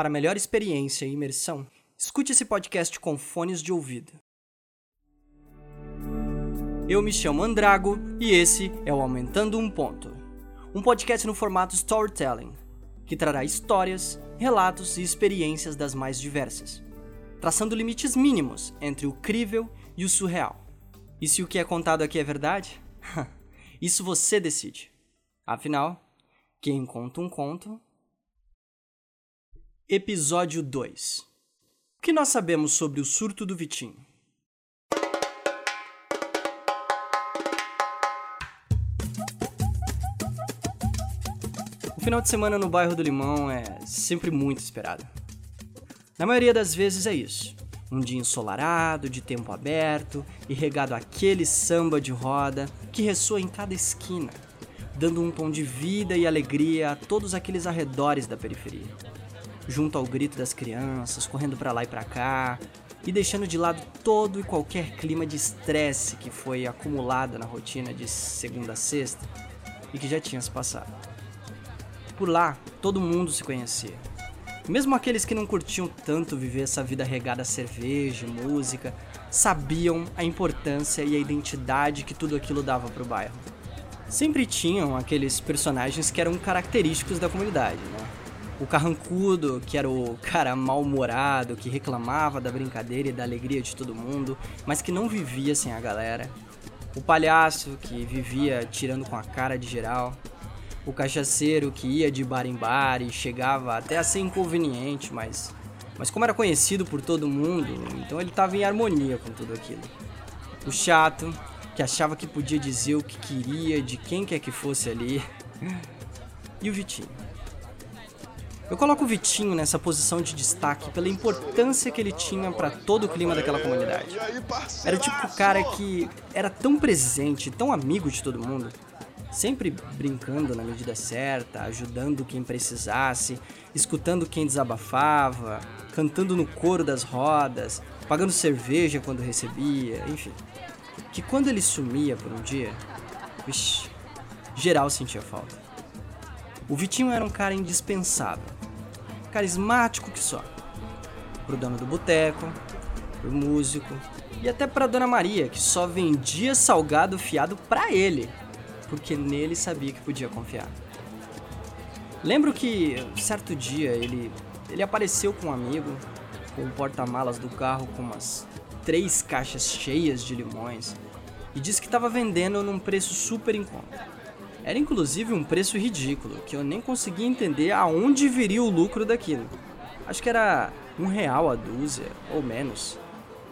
Para melhor experiência e imersão, escute esse podcast com fones de ouvido. Eu me chamo Andrago e esse é o Aumentando um Ponto, um podcast no formato storytelling, que trará histórias, relatos e experiências das mais diversas, traçando limites mínimos entre o crível e o surreal. E se o que é contado aqui é verdade? Isso você decide. Afinal, quem conta um conto Episódio 2 O que nós sabemos sobre o surto do Vitinho? O final de semana no bairro do Limão é sempre muito esperado. Na maioria das vezes é isso. Um dia ensolarado, de tempo aberto e regado aquele samba de roda que ressoa em cada esquina, dando um tom de vida e alegria a todos aqueles arredores da periferia junto ao grito das crianças, correndo para lá e para cá, e deixando de lado todo e qualquer clima de estresse que foi acumulado na rotina de segunda a sexta e que já tinha se passado. Por lá, todo mundo se conhecia. Mesmo aqueles que não curtiam tanto viver essa vida regada a cerveja, música, sabiam a importância e a identidade que tudo aquilo dava para o bairro. Sempre tinham aqueles personagens que eram característicos da comunidade, né? O carrancudo, que era o cara mal-humorado, que reclamava da brincadeira e da alegria de todo mundo, mas que não vivia sem a galera. O palhaço, que vivia tirando com a cara de geral. O cachaceiro, que ia de bar em bar e chegava até a ser inconveniente, mas, mas como era conhecido por todo mundo, então ele estava em harmonia com tudo aquilo. O chato, que achava que podia dizer o que queria de quem quer que fosse ali. E o Vitinho eu coloco o Vitinho nessa posição de destaque pela importância que ele tinha para todo o clima daquela comunidade. Era o tipo de cara que era tão presente, tão amigo de todo mundo, sempre brincando na medida certa, ajudando quem precisasse, escutando quem desabafava, cantando no coro das rodas, pagando cerveja quando recebia, enfim. Que quando ele sumia por um dia, vixi, geral sentia falta. O Vitinho era um cara indispensável carismático que só. Pro dono do boteco, pro músico e até pra Dona Maria, que só vendia salgado fiado pra ele, porque nele sabia que podia confiar. Lembro que certo dia ele ele apareceu com um amigo com o porta-malas do carro com umas três caixas cheias de limões e disse que estava vendendo num preço super em conta. Era inclusive um preço ridículo, que eu nem conseguia entender aonde viria o lucro daquilo. Acho que era um real a dúzia, ou menos.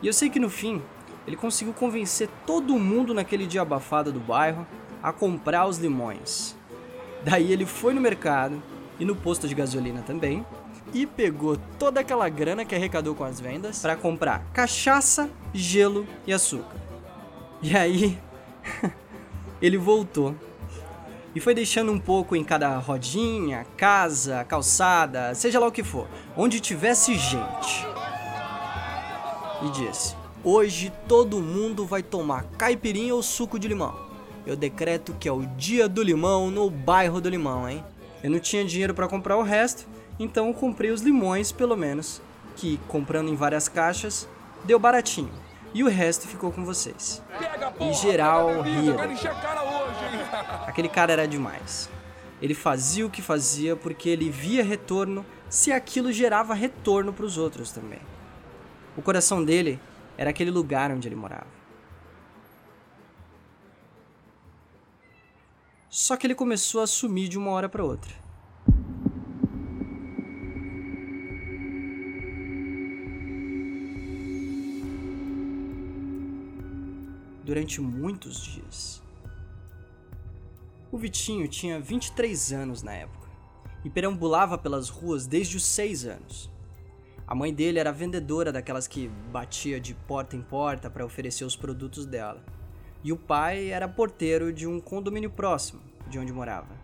E eu sei que no fim, ele conseguiu convencer todo mundo naquele dia abafado do bairro a comprar os limões. Daí ele foi no mercado e no posto de gasolina também e pegou toda aquela grana que arrecadou com as vendas para comprar cachaça, gelo e açúcar. E aí ele voltou e foi deixando um pouco em cada rodinha, casa, calçada, seja lá o que for, onde tivesse gente. E disse: Hoje todo mundo vai tomar caipirinha ou suco de limão. Eu decreto que é o dia do limão no bairro do limão, hein? Eu não tinha dinheiro para comprar o resto, então comprei os limões, pelo menos, que comprando em várias caixas, deu baratinho. E o resto ficou com vocês. E geral ria. Aquele cara era demais. Ele fazia o que fazia porque ele via retorno se aquilo gerava retorno para os outros também. O coração dele era aquele lugar onde ele morava. Só que ele começou a sumir de uma hora para outra. Durante muitos dias. O Vitinho tinha 23 anos na época e perambulava pelas ruas desde os 6 anos. A mãe dele era vendedora daquelas que batia de porta em porta para oferecer os produtos dela. E o pai era porteiro de um condomínio próximo de onde morava.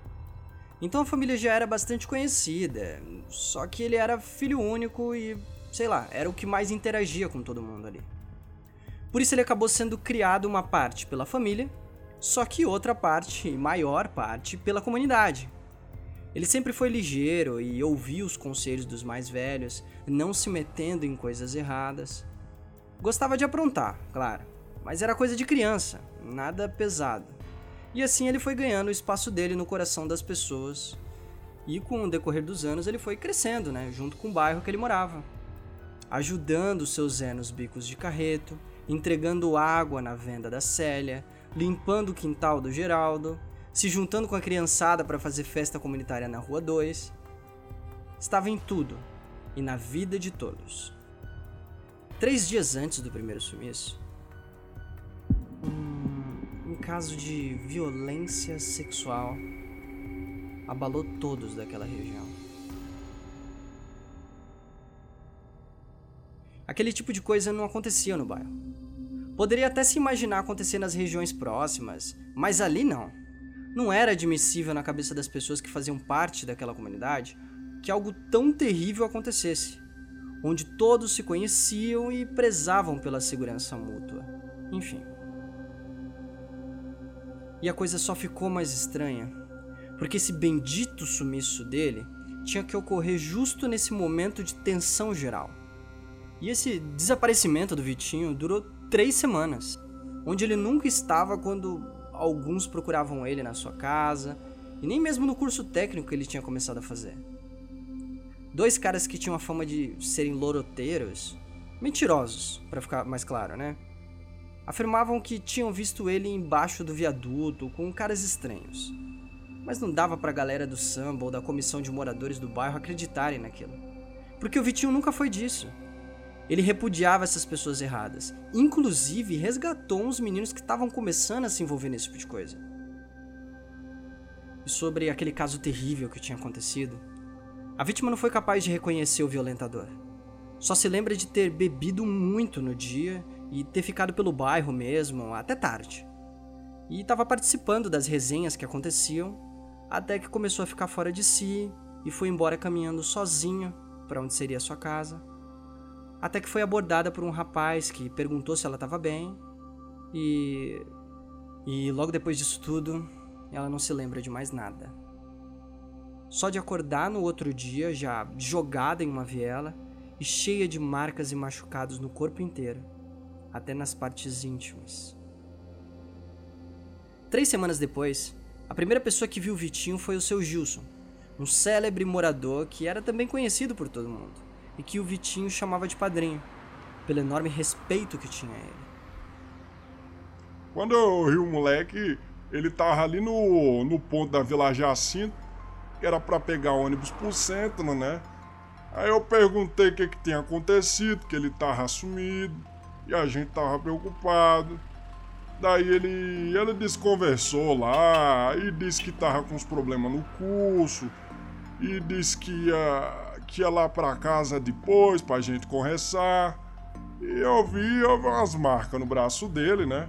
Então a família já era bastante conhecida, só que ele era filho único e, sei lá, era o que mais interagia com todo mundo ali. Por isso ele acabou sendo criado uma parte pela família só que outra parte, maior parte, pela comunidade. Ele sempre foi ligeiro e ouvia os conselhos dos mais velhos, não se metendo em coisas erradas. Gostava de aprontar, claro, mas era coisa de criança, nada pesado. E assim ele foi ganhando o espaço dele no coração das pessoas. E com o decorrer dos anos ele foi crescendo, né, junto com o bairro que ele morava. Ajudando o seu Zé nos bicos de carreto, entregando água na venda da Célia, limpando o quintal do Geraldo, se juntando com a criançada para fazer festa comunitária na Rua 2. Estava em tudo e na vida de todos. Três dias antes do primeiro sumiço, um, caso de violência sexual abalou todos daquela região. Aquele tipo de coisa não acontecia no bairro. Poderia até se imaginar acontecer nas regiões próximas, mas ali não. Não era admissível na cabeça das pessoas que faziam parte daquela comunidade que algo tão terrível acontecesse, onde todos se conheciam e prezavam pela segurança mútua. Enfim. E a coisa só ficou mais estranha, porque esse bendito sumiço dele tinha que ocorrer justo nesse momento de tensão geral. E esse desaparecimento do Vitinho durou três semanas, onde ele nunca estava quando alguns procuravam ele na sua casa, e nem mesmo no curso técnico que ele tinha começado a fazer. Dois caras que tinham a fama de serem loroteiros, mentirosos, para ficar mais claro, né? Afirmavam que tinham visto ele embaixo do viaduto com caras estranhos. Mas não dava pra galera do samba ou da comissão de moradores do bairro acreditarem naquilo. Porque o Vitinho nunca foi disso. Ele repudiava essas pessoas erradas. Inclusive, resgatou uns meninos que estavam começando a se envolver nesse tipo de coisa. E sobre aquele caso terrível que tinha acontecido, a vítima não foi capaz de reconhecer o violentador. Só se lembra de ter bebido muito no dia e ter ficado pelo bairro mesmo até tarde. E estava participando das resenhas que aconteciam, até que começou a ficar fora de si e foi embora caminhando sozinho para onde seria sua casa até que foi abordada por um rapaz que perguntou se ela estava bem e. E logo depois disso tudo, ela não se lembra de mais nada. Só de acordar no outro dia, já jogada em uma viela e cheia de marcas e machucados no corpo inteiro, até nas partes íntimas. Três semanas depois, a primeira pessoa que viu Vitinho foi o seu Gilson, um célebre morador que era também conhecido por todo mundo e que o Vitinho chamava de padrinho, pelo enorme respeito que tinha a ele. Quando eu vi o moleque, ele tava ali no, no ponto da Vila Jacinto, que era para pegar ônibus pro centro, né? Aí eu perguntei o que, que tinha acontecido, que ele tava sumido, e a gente tava preocupado. Daí ele, ele desconversou lá e disse que tava com uns problemas no curso e disse que ia ia lá pra casa depois pra gente conversar. E eu vi, umas marcas no braço dele, né?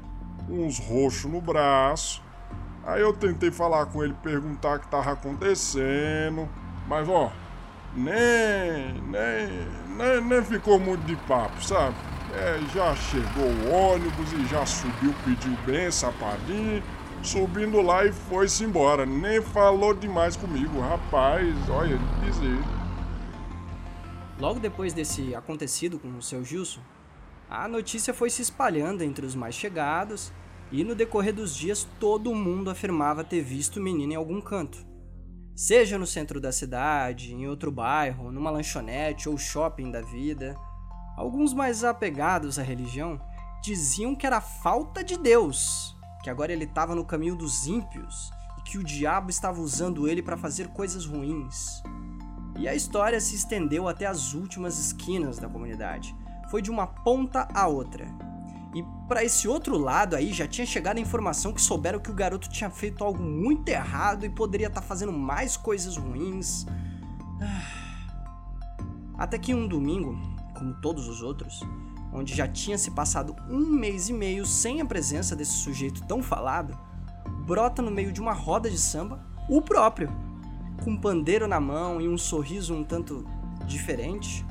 Uns roxos no braço. Aí eu tentei falar com ele, perguntar o que tava acontecendo. Mas ó, nem, nem, nem, nem ficou muito de papo, sabe? É, já chegou o ônibus e já subiu, pediu bem, sapadinho. Subindo lá e foi-se embora. Nem falou demais comigo. Rapaz, olha, dizer. Logo depois desse acontecido com o seu Gilson, a notícia foi se espalhando entre os mais chegados e no decorrer dos dias todo mundo afirmava ter visto o menino em algum canto. Seja no centro da cidade, em outro bairro, numa lanchonete ou shopping da vida. Alguns mais apegados à religião diziam que era falta de Deus, que agora ele estava no caminho dos ímpios e que o diabo estava usando ele para fazer coisas ruins. E a história se estendeu até as últimas esquinas da comunidade. Foi de uma ponta a outra. E para esse outro lado aí já tinha chegado a informação que souberam que o garoto tinha feito algo muito errado e poderia estar tá fazendo mais coisas ruins. Até que um domingo, como todos os outros, onde já tinha se passado um mês e meio sem a presença desse sujeito tão falado, brota no meio de uma roda de samba o próprio, com um pandeiro na mão e um sorriso um tanto diferente.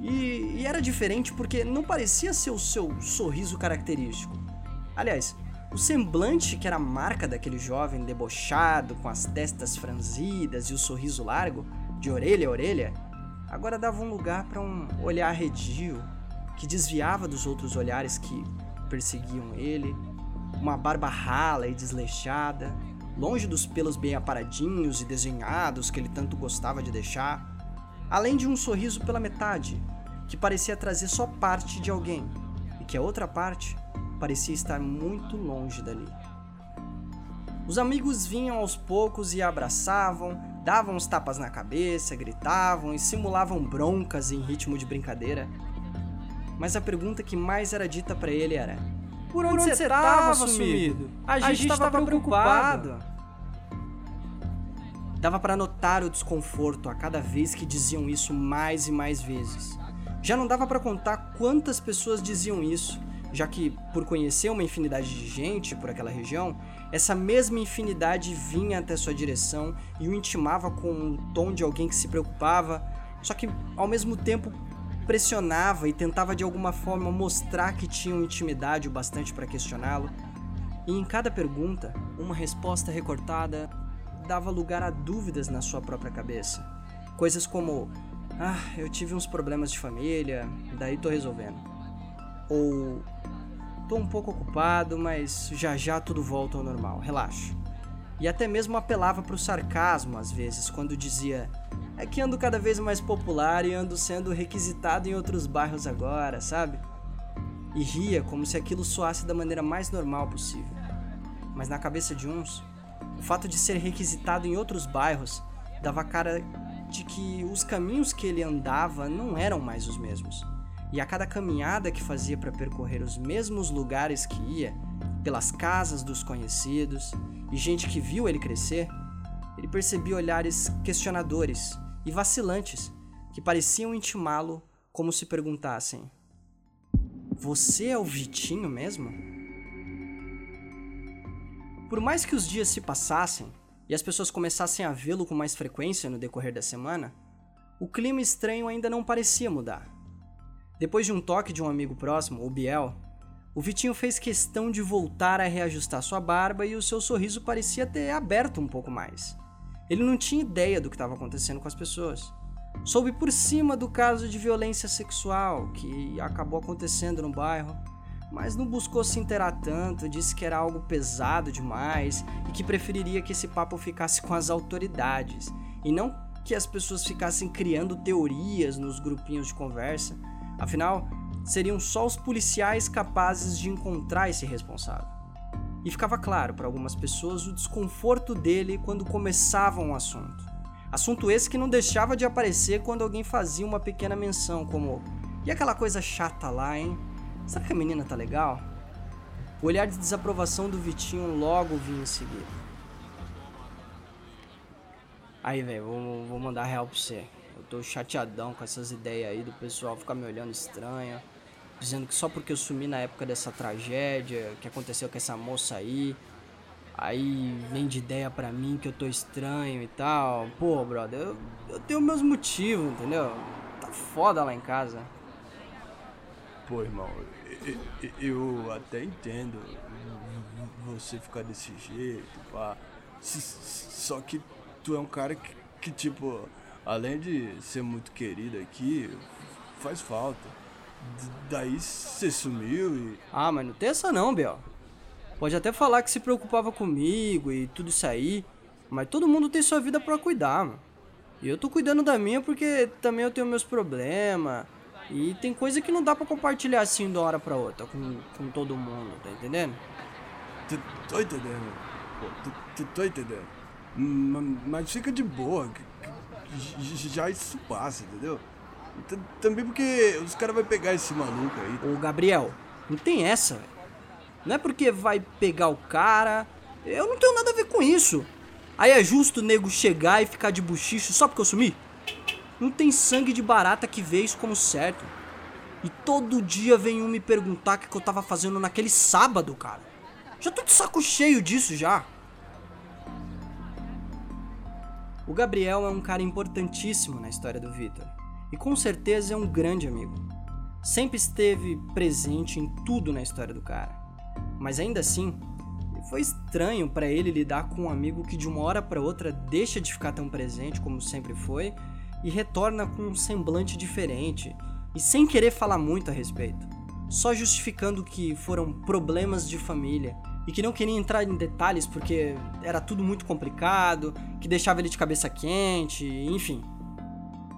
E, e, era diferente porque não parecia ser o seu sorriso característico. Aliás, O semblante, que era a marca daquele jovem debochado, com as testas franzidas e o sorriso largo, de orelha a orelha, agora dava um lugar para um olhar arredio, que desviava dos outros olhares que perseguiam ele, uma barba rala e desleixada, longe dos pelos bem aparadinhos e desenhados que ele tanto gostava de deixar, além de um sorriso pela metade, que parecia trazer só parte de alguém, e que a outra parte parecia estar muito longe dali. Os amigos vinham aos poucos e abraçavam, davam uns tapas na cabeça, gritavam e simulavam broncas em ritmo de brincadeira. Mas a pergunta que mais era dita para ele era: Por onde, você estava sumido? A gente estava preocupado. Dava para notar o desconforto a cada vez que diziam isso mais e mais vezes. Já não dava para contar quantas pessoas diziam isso, já que, por conhecer uma infinidade de gente por aquela região, essa mesma infinidade vinha até sua direção e o intimava com o tom de alguém que se preocupava, só que ao mesmo tempo pressionava e tentava de alguma forma mostrar que tinham intimidade o bastante para questioná-lo. E em cada pergunta, uma resposta recortada dava lugar a dúvidas na sua própria cabeça. Coisas como: Ah, eu tive uns problemas de família, daí tô resolvendo. Ou Tô um pouco ocupado, mas já já tudo volta ao normal, relaxa. E até mesmo apelava para o sarcasmo às vezes, quando dizia: É que ando cada vez mais popular e ando sendo requisitado em outros bairros agora, sabe? E ria como se aquilo soasse da maneira mais normal possível. Mas na cabeça de uns, o fato de ser requisitado em outros bairros dava cara de que os caminhos que ele andava não eram mais os mesmos e a cada caminhada que fazia para percorrer os mesmos lugares que ia, pelas casas dos conhecidos e gente que viu ele crescer, ele percebia olhares questionadores e vacilantes que pareciam intimá-lo como se perguntassem: Você é o Vitinho mesmo? Por mais que os dias se passassem e as pessoas começassem a vê-lo com mais frequência no decorrer da semana, o clima estranho ainda não parecia mudar. Depois de um toque de um amigo próximo, o Biel, o Vitinho fez questão de voltar a reajustar sua barba e o seu sorriso parecia ter aberto um pouco mais. Ele não tinha ideia do que estava acontecendo com as pessoas. Soube por cima do caso de violência sexual que acabou acontecendo no bairro, mas não buscou se inteirar tanto, disse que era algo pesado demais e que preferiria que esse papo ficasse com as autoridades e não que as pessoas ficassem criando teorias nos grupinhos de conversa Afinal, seriam só os policiais capazes de encontrar esse responsável. E ficava claro para algumas pessoas o desconforto dele quando começavam o assunto. Assunto esse que não deixava de aparecer quando alguém fazia uma pequena menção, como: E aquela coisa chata lá, hein? Será que a menina tá legal? O olhar de desaprovação do Vitinho logo vinha em seguida. Aí, velho, vou, vou mandar real pra você. Eu tô chateadão com essas ideias aí do pessoal ficar me olhando estranho. Dizendo que só porque eu sumi na época dessa tragédia que aconteceu com essa moça aí. Aí vem de ideia pra mim que eu tô estranho e tal. Pô, brother, eu, eu tenho meus motivos, entendeu? Tá foda lá em casa. Pô, irmão, eu, até entendo você ficar desse jeito, pá. Só que tu é um cara que, que tipo, além de ser muito querido aqui, faz falta. Daí você sumiu e. Ah, mas não tem essa não, Bel. Pode até falar que se preocupava comigo e tudo isso aí, mas todo mundo tem sua vida para cuidar, mano. E eu tô cuidando da minha porque também eu tenho meus problemas. E tem coisa que não dá para compartilhar assim de uma hora pra outra com, com todo mundo, tá entendendo? Tô, tô entendendo. Tô, tô entendendo. Mas fica de boa, já isso passa, entendeu? Também porque os caras vão pegar esse maluco aí. Ô, Gabriel, não tem essa, velho. Não é porque vai pegar o cara. Eu não tenho nada a ver com isso. Aí é justo o nego chegar e ficar de buchicho só porque eu sumi? Não tem sangue de barata que vê isso como certo. E todo dia vem um me perguntar o que, que eu tava fazendo naquele sábado, cara. Já tô de saco cheio disso já. O Gabriel é um cara importantíssimo na história do Vitor e com certeza é um grande amigo. Sempre esteve presente em tudo na história do cara. Mas ainda assim, foi estranho para ele lidar com um amigo que de uma hora para outra deixa de ficar tão presente como sempre foi e retorna com um semblante diferente e sem querer falar muito a respeito, só justificando que foram problemas de família e que não queria entrar em detalhes porque era tudo muito complicado, que deixava ele de cabeça quente, enfim.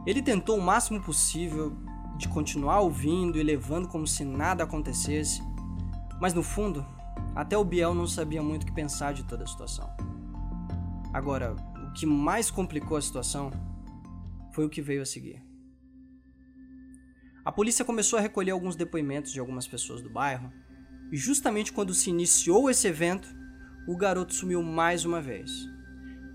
Ele tentou o máximo possível de continuar ouvindo e levando como se nada acontecesse, mas no fundo, até o Biel não sabia muito o que pensar de toda a situação. Agora, o que mais complicou a situação foi o que veio a seguir. A polícia começou a recolher alguns depoimentos de algumas pessoas do bairro, e justamente quando se iniciou esse evento, o garoto sumiu mais uma vez.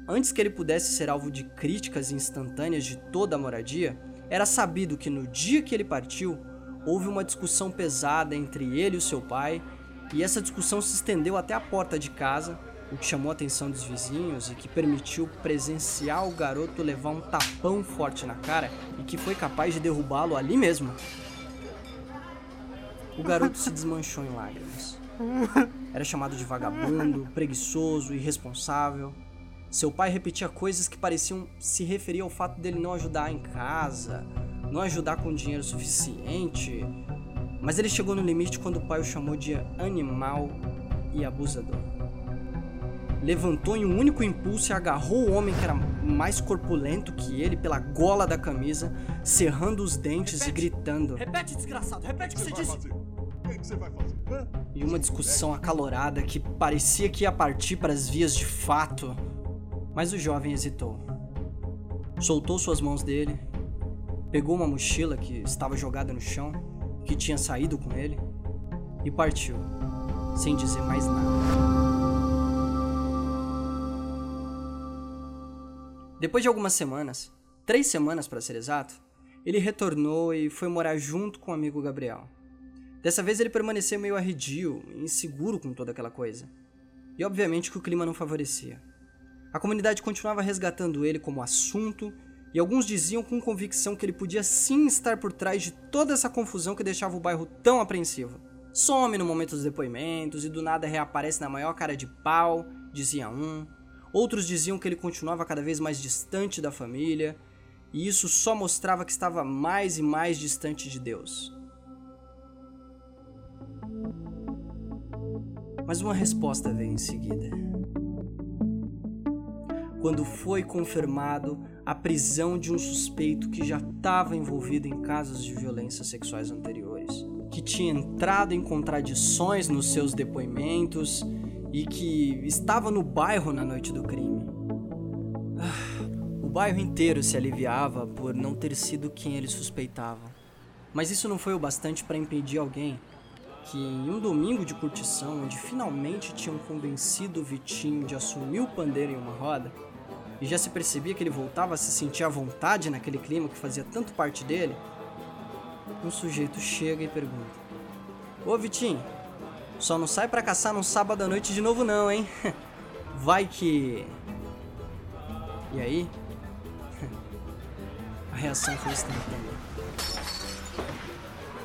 Antes que ele pudesse ser alvo de críticas instantâneas de toda a moradia, era sabido que no dia que ele partiu, houve uma discussão pesada entre ele e seu pai, e essa discussão se estendeu até a porta de casa, o que chamou a atenção dos vizinhos e que permitiu presenciar o garoto levar um tapão forte na cara e que foi capaz de derrubá-lo ali mesmo. O garoto se desmanchou em lágrimas. Era chamado de vagabundo, preguiçoso, irresponsável. Seu pai repetia coisas que pareciam se referir ao fato dele não ajudar em casa, não ajudar com dinheiro suficiente. Mas ele chegou no limite quando o pai o chamou de animal e abusador. Levantou em um único impulso e agarrou o homem que era mais corpulento que ele pela gola da camisa, cerrando os dentes repete, e gritando: Repete, desgraçado, repete o que você, você disse. O que você vai fazer? E uma discussão acalorada que parecia que ia partir para as vias de fato. Mas o jovem hesitou. Soltou suas mãos dele, pegou uma mochila que estava jogada no chão, que tinha saído com ele, e partiu, sem dizer mais nada. Depois de algumas semanas, três semanas para ser exato, ele retornou e foi morar junto com o amigo Gabriel. Dessa vez ele permaneceu meio arredio, inseguro com toda aquela coisa. E obviamente que o clima não favorecia. A comunidade continuava resgatando ele como assunto, e alguns diziam com convicção que ele podia sim estar por trás de toda essa confusão que deixava o bairro tão apreensivo. Some no momento dos depoimentos e do nada reaparece na maior cara de pau, dizia um. Outros diziam que ele continuava cada vez mais distante da família, e isso só mostrava que estava mais e mais distante de Deus. Mas uma resposta veio em seguida quando foi confirmado a prisão de um suspeito que já estava envolvido em casos de violências sexuais anteriores, que tinha entrado em contradições nos seus depoimentos e que estava no bairro na noite do crime. Ah, o bairro inteiro se aliviava por não ter sido quem ele suspeitava. Mas isso não foi o bastante para impedir alguém que, em um domingo de curtição, onde finalmente tinham convencido o Vitinho de assumir o pandeiro em uma roda, e já se percebia que ele voltava a se sentir à vontade naquele clima que fazia tanto parte dele, um sujeito chega e pergunta: Ô Vitinho, só não sai para caçar num sábado à noite de novo, não, hein? Vai que. E aí? A reação foi instantânea.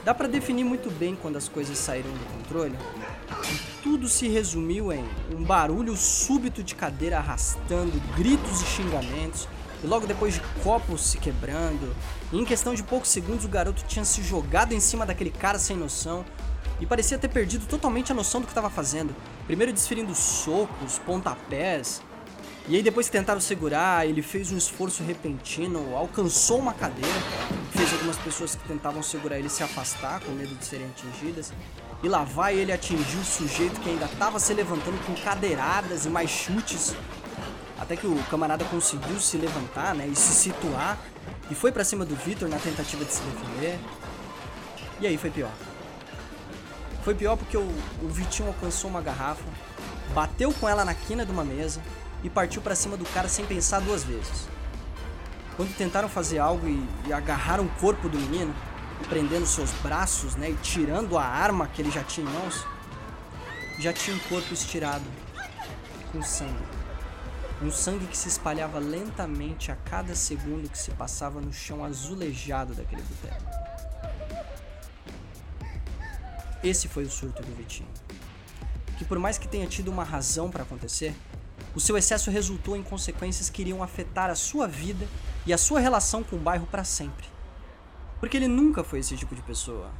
Dá para definir muito bem quando as coisas saíram do controle tudo se resumiu em um barulho súbito de cadeira arrastando, gritos e xingamentos, e logo depois de copos se quebrando. E em questão de poucos segundos o garoto tinha se jogado em cima daquele cara sem noção e parecia ter perdido totalmente a noção do que estava fazendo. Primeiro desferindo socos, pontapés, e aí depois que tentaram segurar, ele fez um esforço repentino, alcançou uma cadeira, fez algumas pessoas que tentavam segurar ele se afastar com medo de serem atingidas. E lá vai ele atingir o sujeito que ainda estava se levantando com cadeiradas e mais chutes. Até que o camarada conseguiu se levantar, né, e se situar e foi para cima do Victor na tentativa de se defender. E aí foi pior. Foi pior porque o, o Vitinho alcançou uma garrafa, bateu com ela na quina de uma mesa e partiu para cima do cara sem pensar duas vezes. Quando tentaram fazer algo e, e agarraram o corpo do menino, prendendo seus braços, né, e tirando a arma que ele já tinha em mãos, já tinha um corpo estirado, com sangue. Um sangue que se espalhava lentamente a cada segundo que se passava no chão azulejado daquele boteco. Esse foi o surto do Vitinho. que, por mais que tenha tido uma razão para acontecer, o seu excesso resultou em consequências que iriam afetar a sua vida e a sua relação com o bairro para sempre. Porque ele nunca foi esse tipo de pessoa.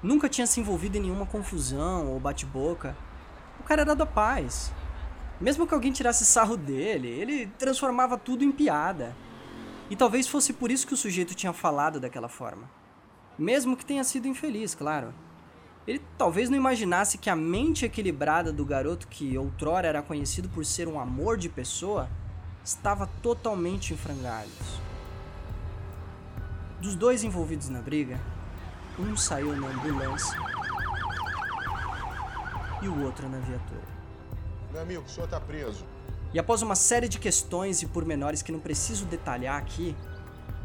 Nunca tinha se envolvido em nenhuma confusão ou bate-boca. O cara era da paz. Mesmo que alguém tirasse sarro dele, ele transformava tudo em piada. E talvez fosse por isso que o sujeito tinha falado daquela forma. Mesmo que tenha sido infeliz, claro. Ele talvez não imaginasse que a mente equilibrada do garoto que outrora era conhecido por ser um amor de pessoa estava totalmente em frangalhos. Dos dois envolvidos na briga, um saiu na ambulância e o outro na viatura. Meu amigo, o senhor tá preso. E após uma série de questões e pormenores que não preciso detalhar aqui,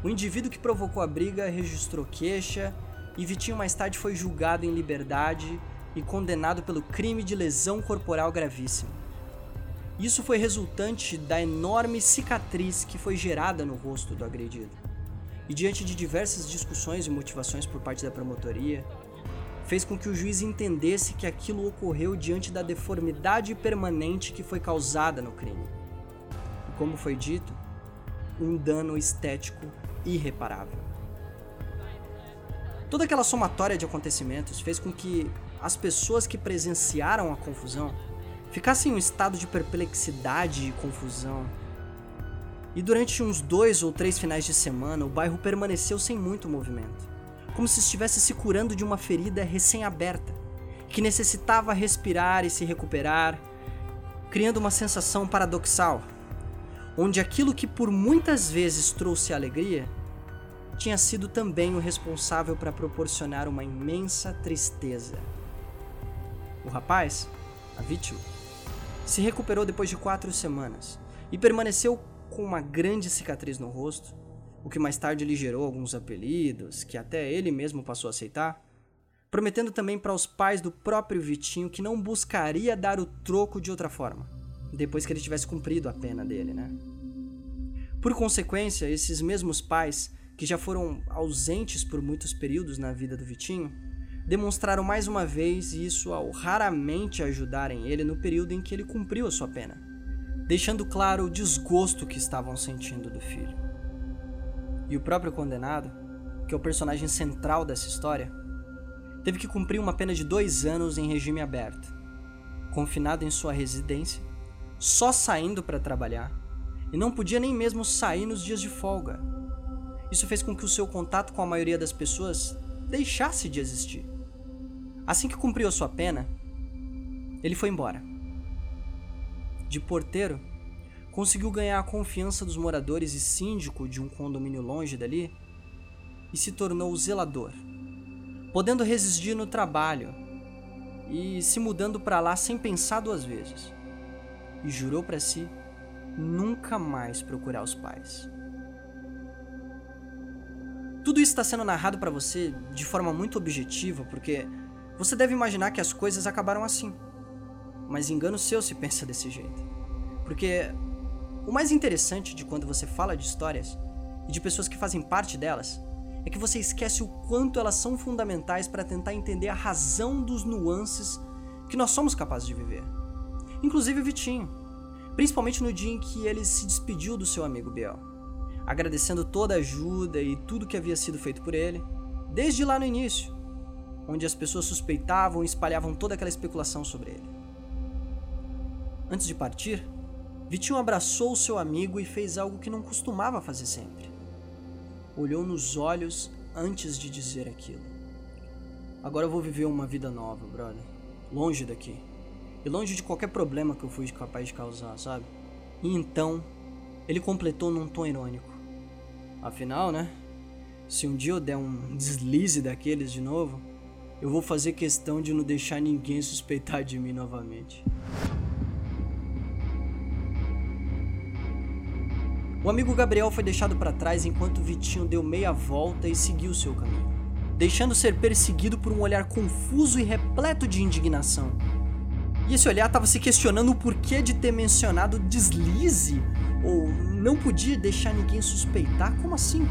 o indivíduo que provocou a briga registrou queixa e Vitinho mais tarde foi julgado em liberdade e condenado pelo crime de lesão corporal gravíssima. Isso foi resultante da enorme cicatriz que foi gerada no rosto do agredido. E diante de diversas discussões e motivações por parte da promotoria, fez com que o juiz entendesse que aquilo ocorreu diante da deformidade permanente que foi causada no crime. E como foi dito, um dano estético irreparável. Toda aquela somatória de acontecimentos fez com que as pessoas que presenciaram a confusão ficassem em um estado de perplexidade e confusão. E durante uns dois ou três finais de semana, o bairro permaneceu sem muito movimento como se estivesse se curando de uma ferida recém-aberta, que necessitava respirar e se recuperar, criando uma sensação paradoxal, onde aquilo que por muitas vezes trouxe alegria tinha sido também o responsável para proporcionar uma imensa tristeza. O rapaz, a vítima, se recuperou depois de quatro semanas e permaneceu com uma grande cicatriz no rosto o que mais tarde lhe gerou alguns apelidos, que até ele mesmo passou a aceitar, prometendo também para os pais do próprio Vitinho que não buscaria dar o troco de outra forma, depois que ele tivesse cumprido a pena dele, né? Por consequência, esses mesmos pais, que já foram ausentes por muitos períodos na vida do Vitinho, demonstraram mais uma vez isso ao raramente ajudarem ele no período em que ele cumpriu a sua pena, deixando claro o desgosto que estavam sentindo do filho. E o próprio condenado, que é o personagem central dessa história, teve que cumprir uma pena de dois anos em regime aberto, confinado em sua residência, só saindo para trabalhar, e não podia nem mesmo sair nos dias de folga. Isso fez com que o seu contato com a maioria das pessoas deixasse de existir. Assim que cumpriu sua pena, ele foi embora. De porteiro, conseguiu ganhar a confiança dos moradores e síndico de um condomínio longe dali e se tornou zelador, podendo residir no trabalho e se mudando para lá sem pensar duas vezes. E jurou para si nunca mais procurar os pais. Tudo isso está sendo narrado para você de forma muito objetiva, porque você deve imaginar que as coisas acabaram assim. Mas engano seu se pensa desse jeito. Porque o mais interessante de quando você fala de histórias e de pessoas que fazem parte delas é que você esquece o quanto elas são fundamentais para tentar entender a razão dos nuances que nós somos capazes de viver. Inclusive o Vitinho, principalmente no dia em que ele se despediu do seu amigo Biel, agradecendo toda a ajuda e tudo que havia sido feito por ele, desde lá no início, onde as pessoas suspeitavam e espalhavam toda aquela especulação sobre ele. Antes de partir, Vitinho abraçou seu amigo e fez algo que não costumava fazer sempre. Olhou nos olhos antes de dizer aquilo. Agora eu vou viver uma vida nova, brother. Longe daqui. E longe de qualquer problema que eu fui capaz de causar, sabe? E então, ele completou num tom irônico. Afinal, né? Se um dia eu der um deslize daqueles de novo, eu vou fazer questão de não deixar ninguém suspeitar de mim novamente. O amigo Gabriel foi deixado para trás enquanto Vitinho deu meia volta e seguiu seu caminho, deixando ser perseguido por um olhar confuso e repleto de indignação. E esse olhar estava se questionando o porquê de ter mencionado deslize ou não podia deixar ninguém suspeitar. Como assim?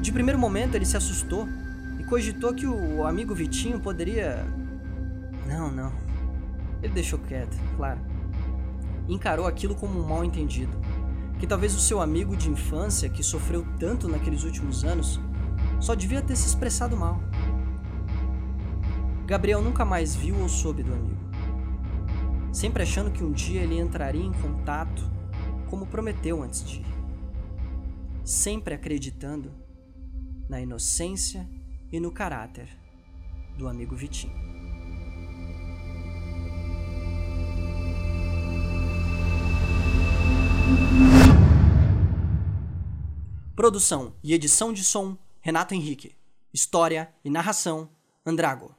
De primeiro momento ele se assustou e cogitou que o amigo Vitinho poderia. Não, não. Ele deixou quieto, claro. Encarou aquilo como um mal entendido. Que talvez o seu amigo de infância, que sofreu tanto naqueles últimos anos, só devia ter se expressado mal. Gabriel nunca mais viu ou soube do amigo. Sempre achando que um dia ele entraria em contato, como prometeu antes de ir. Sempre acreditando na inocência e no caráter do amigo Vitinho. Produção e edição de som: Renato Henrique. História e narração: Andrago.